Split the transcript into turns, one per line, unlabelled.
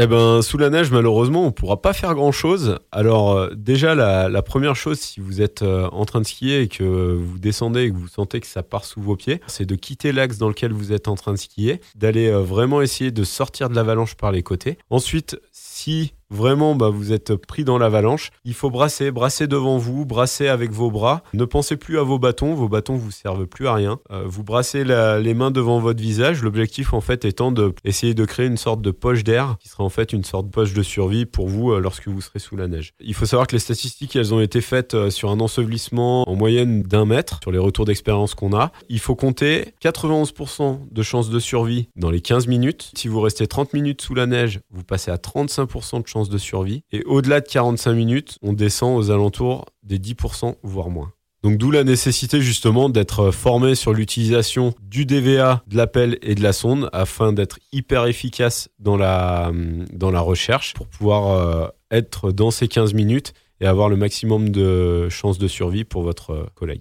Eh ben, sous la neige, malheureusement, on pourra pas faire grand chose. Alors, euh, déjà, la, première chose, si vous êtes euh, en train de skier et que vous descendez et que vous sentez que ça part sous vos pieds, c'est de quitter l'axe dans lequel vous êtes en train de skier, d'aller euh, vraiment essayer de sortir de l'avalanche par les côtés. Ensuite, si vraiment bah, vous êtes pris dans l'avalanche, il faut brasser, brasser devant vous, brasser avec vos bras. Ne pensez plus à vos bâtons, vos bâtons vous servent plus à rien. Euh, vous brassez les mains devant votre visage. L'objectif en fait étant de essayer de créer une sorte de poche d'air qui sera en fait une sorte de poche de survie pour vous euh, lorsque vous serez sous la neige. Il faut savoir que les statistiques elles ont été faites euh, sur un ensevelissement en moyenne d'un mètre sur les retours d'expérience qu'on a. Il faut compter 91% de chances de survie dans les 15 minutes. Si vous restez 30 minutes sous la neige, vous passez à 35% de chances de survie. Et au-delà de 45 minutes, on descend aux alentours des 10%, voire moins. Donc d'où la nécessité justement d'être formé sur l'utilisation du DVA, de l'appel et de la sonde afin d'être hyper efficace dans la, dans la recherche pour pouvoir euh, être dans ces 15 minutes et avoir le maximum de chances de survie pour votre collègue.